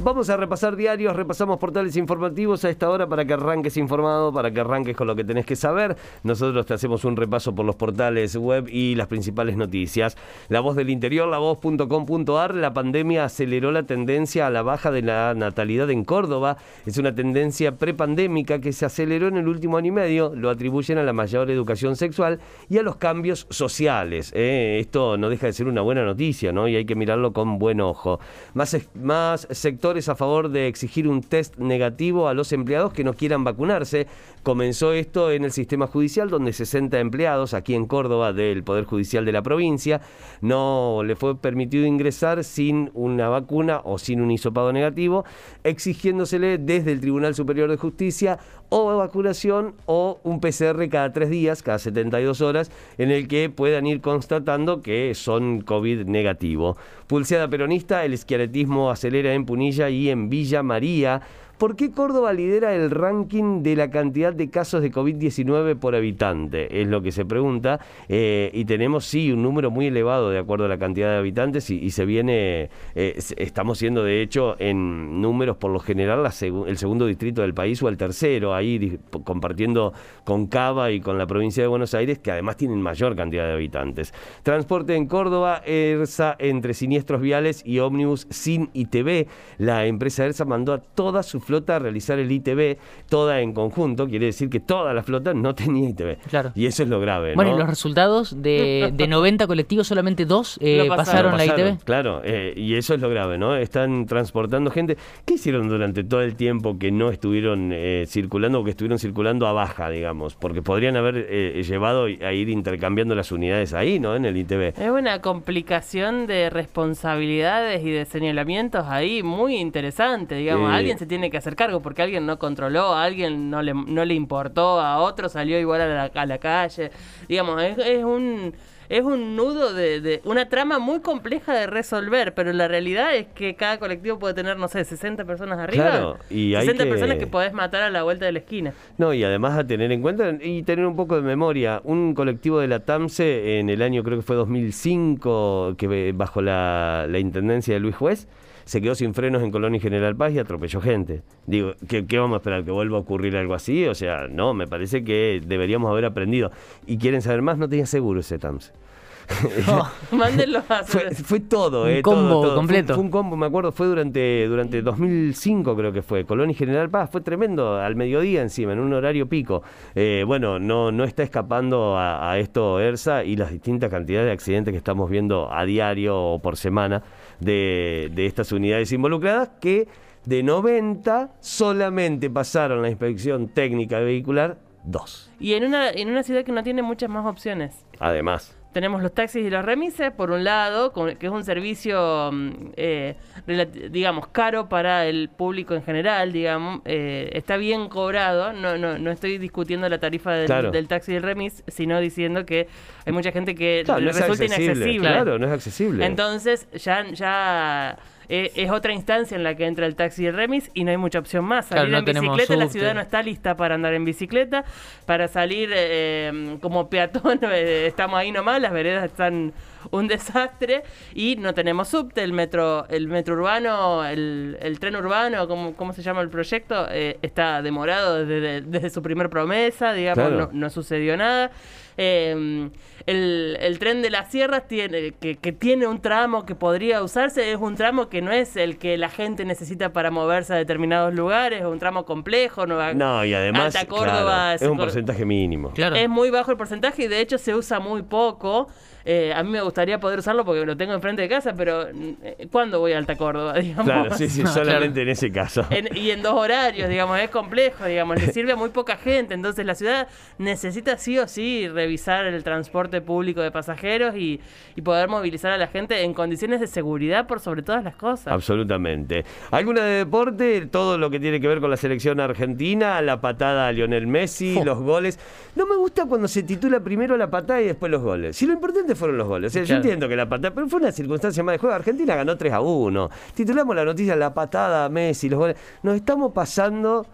Vamos a repasar diarios, repasamos portales informativos a esta hora para que arranques informado, para que arranques con lo que tenés que saber. Nosotros te hacemos un repaso por los portales web y las principales noticias. La voz del interior, la voz.com.ar, la pandemia aceleró la tendencia a la baja de la natalidad en Córdoba. Es una tendencia prepandémica que se aceleró en el último año y medio. Lo atribuyen a la mayor educación sexual y a los cambios sociales. ¿eh? Esto no deja de ser una buena noticia, ¿no? Y hay que mirarlo con buen ojo. Más, más sectores a favor de exigir un test negativo a los empleados que no quieran vacunarse. Comenzó esto en el sistema judicial, donde 60 empleados aquí en Córdoba del Poder Judicial de la provincia no le fue permitido ingresar sin una vacuna o sin un hisopado negativo, exigiéndosele desde el Tribunal Superior de Justicia o vacunación o un PCR cada tres días, cada 72 horas, en el que puedan ir constatando que son COVID negativo. Pulseada peronista, el esquiaretismo acelera en Punilla y en Villa María. ¿Por qué Córdoba lidera el ranking de la cantidad de casos de COVID-19 por habitante? Es lo que se pregunta. Eh, y tenemos, sí, un número muy elevado de acuerdo a la cantidad de habitantes y, se viene, eh, estamos siendo de hecho en números por lo general el segundo distrito del país o el tercero, ahí compartiendo con Cava y con la provincia de Buenos Aires, que además tienen mayor cantidad de habitantes. Transporte en Córdoba, ERSA entre siniestros viales y ómnibus sin ITV. La empresa ERSA mandó a toda su flota a realizar el ITV, toda en conjunto, quiere decir que toda la flota no tenía ITV. Claro. Y eso es lo grave. Bueno, y los resultados de, de 90 colectivos, solamente dos eh, pasaron, la ITV. Claro, eh, y eso es lo grave, ¿no? Están transportando gente. ¿Qué hicieron durante todo el tiempo que no estuvieron eh, circulando o que estuvieron circulando a baja, digamos? Porque podrían haber llevado a ir intercambiando las unidades ahí, ¿no? En el ITV. Es una complicación de responsabilidades y de señalamientos ahí muy interesante, digamos. Alguien se tiene que hacer cargo porque alguien no controló, a alguien no le, no le importó, a otro salió igual a la, a la calle. Digamos, es, es un es un nudo de, una trama muy compleja de resolver, pero la realidad es que cada colectivo puede tener, no sé, 60 personas arriba. Claro, y 60 personas que podés matar a la vuelta de la esquina. No, y además a tener en cuenta y tener un poco de memoria, un colectivo de la TAMSE en el año creo que fue 2005, que bajo la, la intendencia de Luis Juez, se quedó sin frenos en Colón y General Paz y atropelló gente. Digo, ¿qué, vamos a esperar? ¿Que vuelva a ocurrir algo así? O sea, no, me parece que deberíamos haber aprendido. ¿Y quieren saber más? No tenía seguro ese TAMS. mándenlo a fue, fue todo, un eh, combo completo. Fue, un combo, me acuerdo, fue durante, durante 2005 creo que fue. Colón y General Paz fue tremendo, al mediodía encima, en un horario pico. Eh, bueno, no, no está escapando a, a, esto ERSA y las distintas cantidades de accidentes que estamos viendo a diario o por semana de, de estas unidades involucradas que de 90 solamente pasaron la inspección técnica vehicular dos. Y en una, en una ciudad que no tiene muchas más opciones. Además tenemos los taxis y los remises, por un lado, que es un servicio, mm, eh, digamos, caro para el público en general, digamos, eh, está bien cobrado, no, no, no estoy discutiendo la tarifa del, taxi y el remis, sino diciendo que hay mucha gente que resulta inaccesible. Claro, no es accesible. Entonces, ya... ya eh, es otra instancia en la que entra el taxi y el remis y no hay mucha opción más. Salir en bicicleta, la ciudad no está lista para andar en bicicleta. Para salir eh, como peatón, eh, estamos ahí nomás, las veredas están un desastre y no tenemos subte, el metro, el metro urbano, el, el tren urbano, ¿cómo, ¿cómo, se llama el proyecto? está demorado desde, su primer promesa, digamos, no, no sucedió nada. Eh, el, tren de las sierras tiene, que, tiene un tramo que podría usarse, es un tramo que no es el que la gente necesita para moverse a determinados lugares, es un tramo complejo. no, y además es un porcentaje mínimo. Es muy bajo el porcentaje y de hecho se usa muy poco. Eh, a mí me gustaría poder usarlo porque lo tengo enfrente de casa, pero eh, ¿cuándo voy a Alta Córdoba? Digamos? Claro, sí, sí, solamente en ese caso. y en dos horarios, digamos, es complejo, digamos, le sirve a muy poca gente. Entonces la ciudad necesita sí o sí revisar el transporte público de pasajeros y, poder movilizar a la gente en condiciones de seguridad por sobre todas las cosas. Absolutamente. ¿Alguna de deporte? Todo lo que tiene que ver con la selección argentina, la patada a Lionel Messi, los goles. No me gusta cuando se titula primero la patada y después los goles. Si lo importante fueron los goles. Yo entiendo que la patada, pero fue una circunstancia más de juego. Argentina ganó 3 a 1. Titulamos la noticia La patada a Messi, los goles. Nos estamos pasando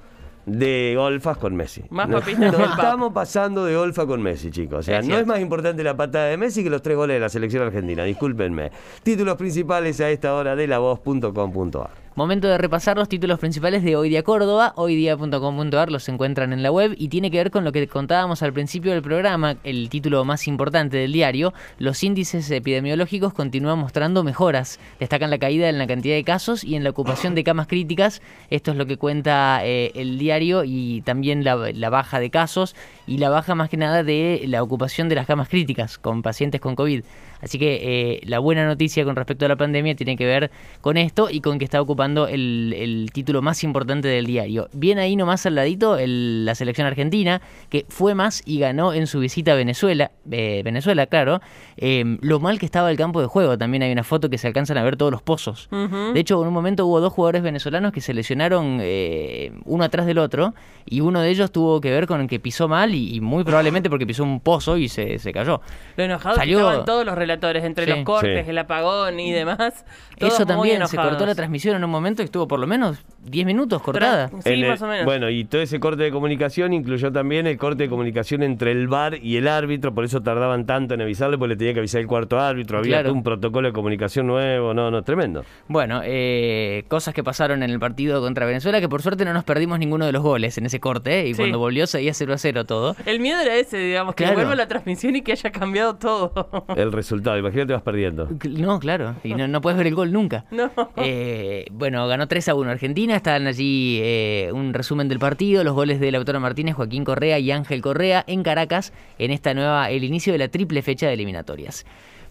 de golfas con Messi. Más no, papistas no estamos pasando de golfa con Messi, chicos. O sea, no es más importante la patada de Messi que los tres goles de la selección argentina. Discúlpenme. Títulos principales a esta hora de la voz.com.ar. Momento de repasar los títulos principales de Hoy Día Córdoba. Hoydía.com.ar los encuentran en la web y tiene que ver con lo que contábamos al principio del programa, el título más importante del diario. Los índices epidemiológicos continúan mostrando mejoras. Destacan la caída en la cantidad de casos y en la ocupación de camas críticas. Esto es lo que cuenta eh, el diario y también la, la baja de casos y la baja más que nada de la ocupación de las camas críticas con pacientes con COVID. Así que eh, la buena noticia con respecto a la pandemia tiene que ver con esto y con que está ocupando el, título más importante del diario. Bien ahí nomás al ladito la selección argentina, que fue más y ganó en su visita a Venezuela, eh, Venezuela, claro, em, lo mal que estaba el campo de juego. También hay una foto que se alcanzan a ver todos los pozos. De hecho, en un momento hubo dos jugadores venezolanos que se lesionaron eh, uno atrás del otro y uno de ellos tuvo que ver con que pisó mal y, muy probablemente porque pisó un pozo y se, cayó. Lo enojado Salió... estaban todos los entre los cortes, el apagón y demás. Eso también, se cortó la transmisión en un momento y estuvo por lo menos 10 minutos cortada. Sí, más o menos. Bueno, y todo ese corte de comunicación incluyó también el corte de comunicación entre el VAR y el árbitro, por eso tardaban tanto en avisarle, porque le tenía que avisar el cuarto árbitro, había un protocolo de comunicación nuevo, no, no, tremendo. Bueno, eh, cosas que pasaron en el partido contra Venezuela, que por suerte no nos perdimos ninguno de los goles en ese corte, eh, y cuando volvió seguía 0 a 0 todo. El miedo era ese, digamos, que vuelva la transmisión y que haya cambiado todo. el resultado, imagínate vas perdiendo. No, claro, y no, no puedes ver el gol nunca. No. Eh, bueno, ganó 3 a 1 Argentina, estaban allí eh, un resumen del partido, los goles de Lautaro Martínez, Joaquín Correa y Ángel Correa en Caracas en esta nueva, el inicio de la triple fecha de eliminatorias.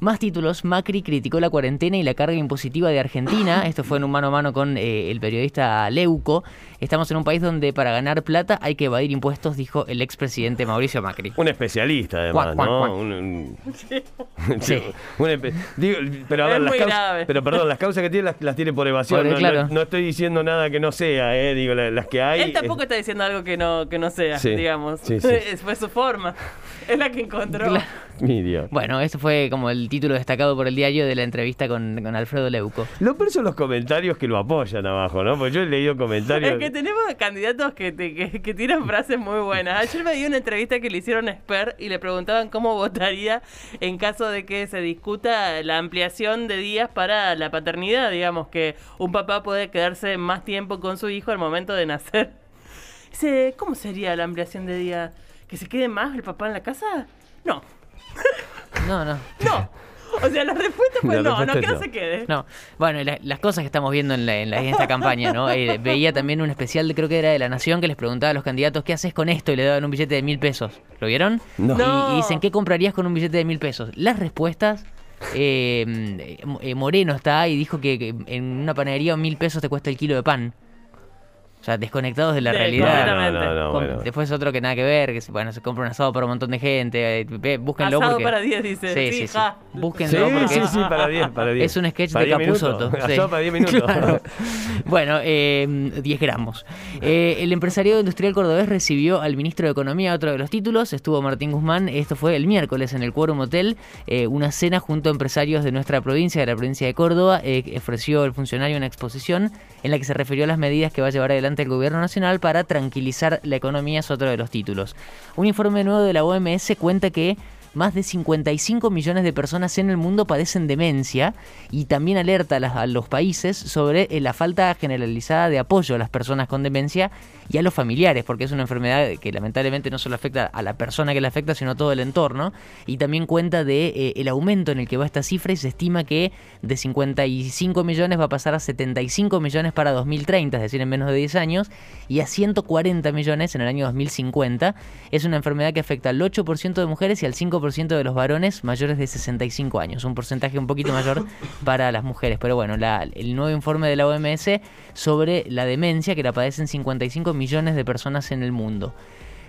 Más títulos, Macri criticó la cuarentena y la carga impositiva de Argentina. Esto fue en un mano a mano con eh, el periodista Leuco. Estamos en un país donde para ganar plata hay que evadir impuestos, dijo el expresidente Mauricio Macri. Un especialista, además, ¿no? Sí. pero, a ver, las causas, pero perdón, las causas que tiene las, tiene por evasión. no, estoy diciendo nada que no sea, eh, digo, las, que hay. Él tampoco está diciendo algo que no, que no sea, digamos. Fue su forma. Es la que encontró. Bueno, eso fue como el título destacado por el diario de la entrevista con, Alfredo Leuco. Lo peor son los comentarios que lo apoyan abajo, ¿no? Porque yo he leído comentarios. Es que tenemos candidatos que, que, tiran frases muy buenas. Ayer me dio una entrevista que le hicieron a Esper y le preguntaban cómo votaría en caso de que se discuta la ampliación de días para la paternidad. Digamos que un papá puede quedarse más tiempo con su hijo al momento de nacer. Dice, ¿cómo sería la ampliación de días? ¿Que se quede más el papá en la casa? No. No, no. No. O sea, la respuesta fue no, no, que no se quede. No. Bueno, las cosas que estamos viendo en, esta campaña, ¿no? Eh, veía también un especial, de, creo que era de La Nación, que les preguntaba a los candidatos, ¿qué haces con esto? Y le daban un billete de mil pesos. ¿Lo vieron? No. Y, dicen, ¿qué comprarías con un billete de mil pesos? Las respuestas... Eh, eh, Moreno está y dijo que, que en una panadería mil pesos te cuesta el kilo de pan. O sea, desconectados de la realidad. Después otro que nada que ver, que bueno, se compra un asado para un montón de gente. Eh, búsquenlo asado para 10, dice. Sí, sí, sí. Búsquenlo porque sí, sí, para 10, para 10. Es un sketch de Capuzoto. Asado para 10 minutos. bueno, eh, 10 gramos. Eh, el empresario industrial cordobés recibió al ministro de Economía otro de los títulos. Estuvo Martín Guzmán. Esto fue el miércoles en el Quórum Hotel. Eh, una cena junto a empresarios de nuestra provincia, de la provincia de Córdoba. Eh, ofreció el funcionario una exposición en la que se refirió a las medidas que va a llevar adelante el gobierno nacional para tranquilizar la economía es otro de los títulos. Un informe nuevo de la OMS cuenta que más de 55 millones de personas en el mundo padecen demencia y también alerta a, los países sobre eh, la falta generalizada de apoyo a las personas con demencia y a los familiares, porque es una enfermedad que lamentablemente no solo afecta a la persona que la afecta, sino a todo el entorno, y también cuenta de eh, el aumento en el que va esta cifra y se estima que de 55 millones va a pasar a 75 millones para 2030, es decir, en menos de 10 años, y a 140 millones en el año 2050. Es una enfermedad que afecta al 8% de mujeres y al 5% de los varones mayores de 65 años, un porcentaje un poquito mayor para las mujeres. Pero bueno, el nuevo informe de la OMS sobre la demencia que la padecen 55 millones de personas en el mundo.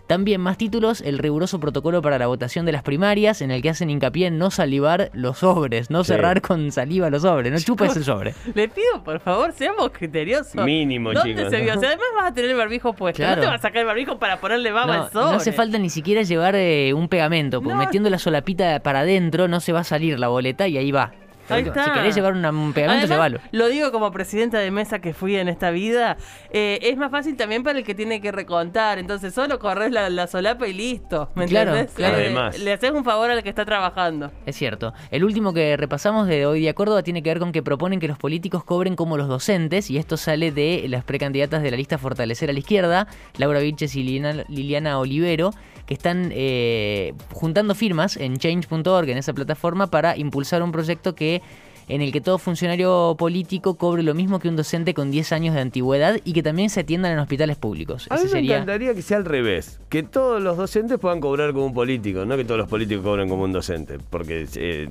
También más títulos, el riguroso protocolo para la votación de las primarias, en el que hacen hincapié en no salivar los sobres, no cerrar con saliva los sobres, no chupes el sobre. Le pido, por favor, seamos criteriosos. Mínimo, chicos. Se vio? O sea, además vas a tener el barbijo puesto. No te vas a sacar el barbijo para ponerle baba al sobre. No hace falta ni siquiera llevar eh, un pegamento, porque metiendo la solapita para adentro no se va a salir la boleta y ahí va. Ahí está. Si querés llevar un pegamento, llévalo. Lo digo como presidenta de mesa que fui en esta vida. Eh, es más fácil también para el que tiene que recontar. Entonces solo corres la, solapa y listo. ¿Me claro, Claro. Eh, le haces un favor al que está trabajando. Es cierto. El último que repasamos de hoy día Córdoba tiene que ver con que proponen que los políticos cobren como los docentes. Y esto sale de las precandidatas de la lista Fortalecer a la Izquierda, Laura Vilches y Liliana, Olivero, que están eh, juntando firmas en change.org, en esa plataforma, para impulsar un proyecto que en el que todo funcionario político cobre lo mismo que un docente con 10 años de antigüedad y que también se atiendan en hospitales públicos. A mí me encantaría que sea al revés, que todos los docentes puedan cobrar como un político, no que todos los políticos cobren como un docente, porque eh,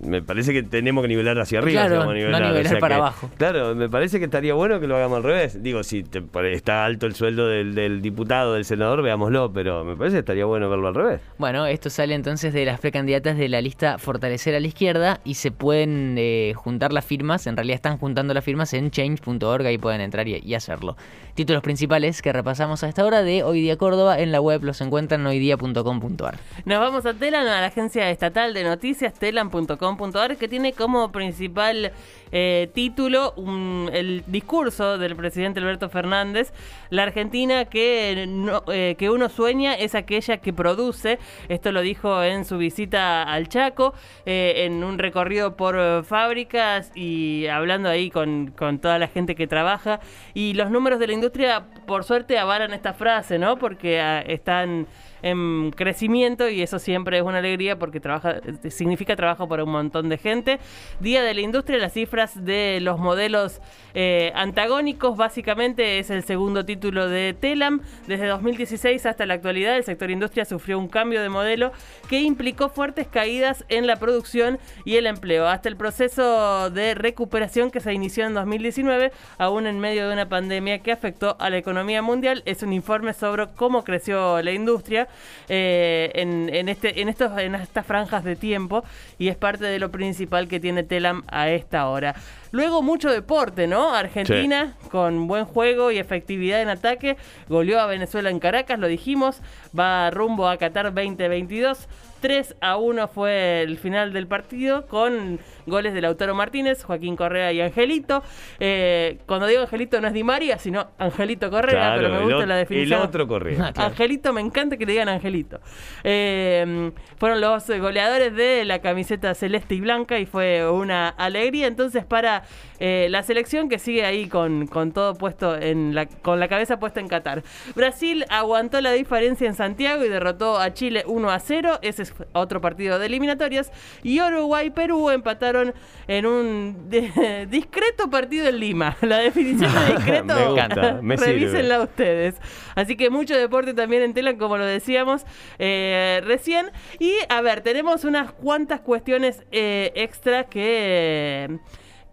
me parece que tenemos que nivelar hacia arriba. Claro, no nivelar para abajo. Claro, me parece que estaría bueno que lo hagamos al revés. Digo, si está alto el sueldo del, diputado, del senador, veámoslo, pero me parece que estaría bueno verlo al revés. Bueno, esto sale entonces de las precandidatas de la lista Fortalecer a la Izquierda y se pueden... Eh, juntar las firmas, en realidad están juntando las firmas en change.org, ahí pueden entrar y, hacerlo. Títulos principales que repasamos a esta hora de Hoy Día Córdoba, en la web los encuentran en hoydia.com.ar. Nos vamos a Telan, a la agencia estatal de noticias, telan.com.ar, que tiene como principal eh, título el discurso del presidente Alberto Fernández. La Argentina que, eh, que uno sueña es aquella que produce. Esto lo dijo en su visita al Chaco, eh, en un recorrido por fábricas y hablando ahí con, con toda la gente que trabaja. Y los números de la industria, por suerte, avalan esta frase, ¿no? Porque ah, están en crecimiento y eso siempre es una alegría porque trabaja, significa trabajo para un montón de gente. Día de la industria, las cifras de los modelos eh, antagónicos, básicamente es el segundo título de Telam. Desde 2016 hasta la actualidad, el sector industria sufrió un cambio de modelo que implicó fuertes caídas en la producción y el empleo. Hasta el proceso de recuperación que se inició en 2019, aún en medio de una pandemia que afectó a la economía mundial, es un informe sobre cómo creció la industria. Eh, en, este, en, estos, en estas franjas de tiempo y es parte de lo principal que tiene Telam a esta hora. Luego mucho deporte, ¿no? Argentina con buen juego y efectividad en ataque, goleó a Venezuela en Caracas, lo dijimos, va rumbo a Qatar 2022. 3 a 1 fue el final del partido con goles de Lautaro Martínez, Joaquín Correa y Angelito. Eh, cuando digo Angelito no es Di María, sino Angelito Correa, pero me gusta la definición. El otro Correa. Ah, Angelito, me encanta que le digan Angelito. Eh, fueron los goleadores de la camiseta celeste y blanca y fue una alegría entonces para eh, la selección que sigue ahí con, con todo puesto en la, con la cabeza puesta en Qatar. Brasil aguantó la diferencia en Santiago y derrotó a Chile 1 a 0. Ese es otro partido de eliminatorias. Y Uruguay y Perú empataron en un discreto partido en Lima. La definición de discreto, Me revísenla ustedes. Así que mucho deporte también en tela, como lo decíamos eh, recién. Y a ver, tenemos unas cuantas cuestiones eh, extras que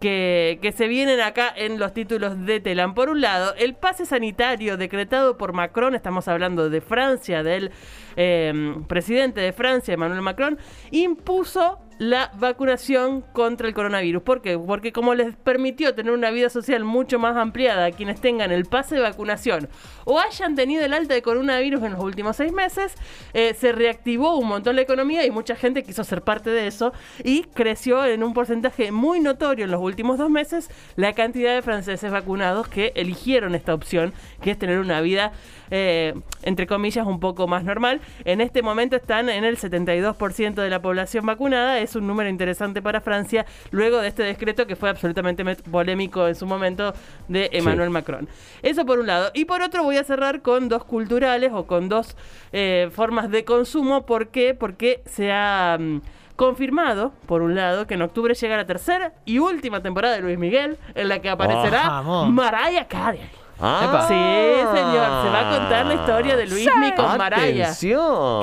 que, se vienen acá en los títulos de Telam. Por un lado, el pase sanitario decretado por Macron, estamos hablando de Francia, del eh, presidente de Francia, Emmanuel Macron, impuso la vacunación contra el coronavirus. ¿Por qué? Porque como les permitió tener una vida social mucho más ampliada a quienes tengan el pase de vacunación o hayan tenido el alta de coronavirus en los últimos seis meses, eh, se reactivó un montón la economía y mucha gente quiso ser parte de eso y creció en un porcentaje muy notorio en los últimos dos meses la cantidad de franceses vacunados que eligieron esta opción, que es tener una vida, eh, entre comillas, un poco más normal. En este momento están en el 72% de la población vacunada un número interesante para Francia luego de este decreto que fue absolutamente polémico en su momento de Emmanuel Macron. Eso por un lado. Y por otro voy a cerrar con dos culturales o con dos eh, formas de consumo. ¿Por qué? Porque se ha... Mm, confirmado, por un lado, que en octubre llega la tercera y última temporada de Luis Miguel, en la que aparecerá oh, Mariah Carey. Ah. Sí, señor. Se va a contar la historia de Luis sí. con Maraya.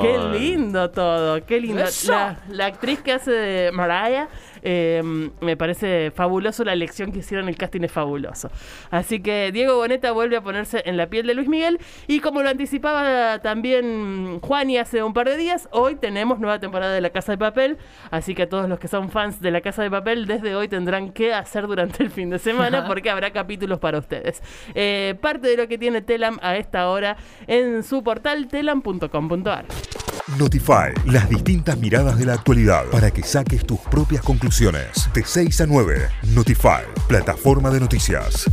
Qué lindo todo. Qué lindo. La, la, actriz que hace de Maraya eh, me parece fabuloso la elección que hicieron, el casting es fabuloso. Así que Diego Boneta vuelve a ponerse en la piel de Luis Miguel y como lo anticipaba también Juani hace un par de días, hoy tenemos nueva temporada de La Casa de Papel, así que a todos los que son fans de La Casa de Papel desde hoy tendrán que hacer durante el fin de semana porque habrá capítulos para ustedes. Eh, parte de lo que tiene Telam a esta hora en su portal telam.com.ar. Notify, las distintas miradas de la actualidad para que saques tus propias conclusiones. De 6 a 9, Notify, plataforma de noticias.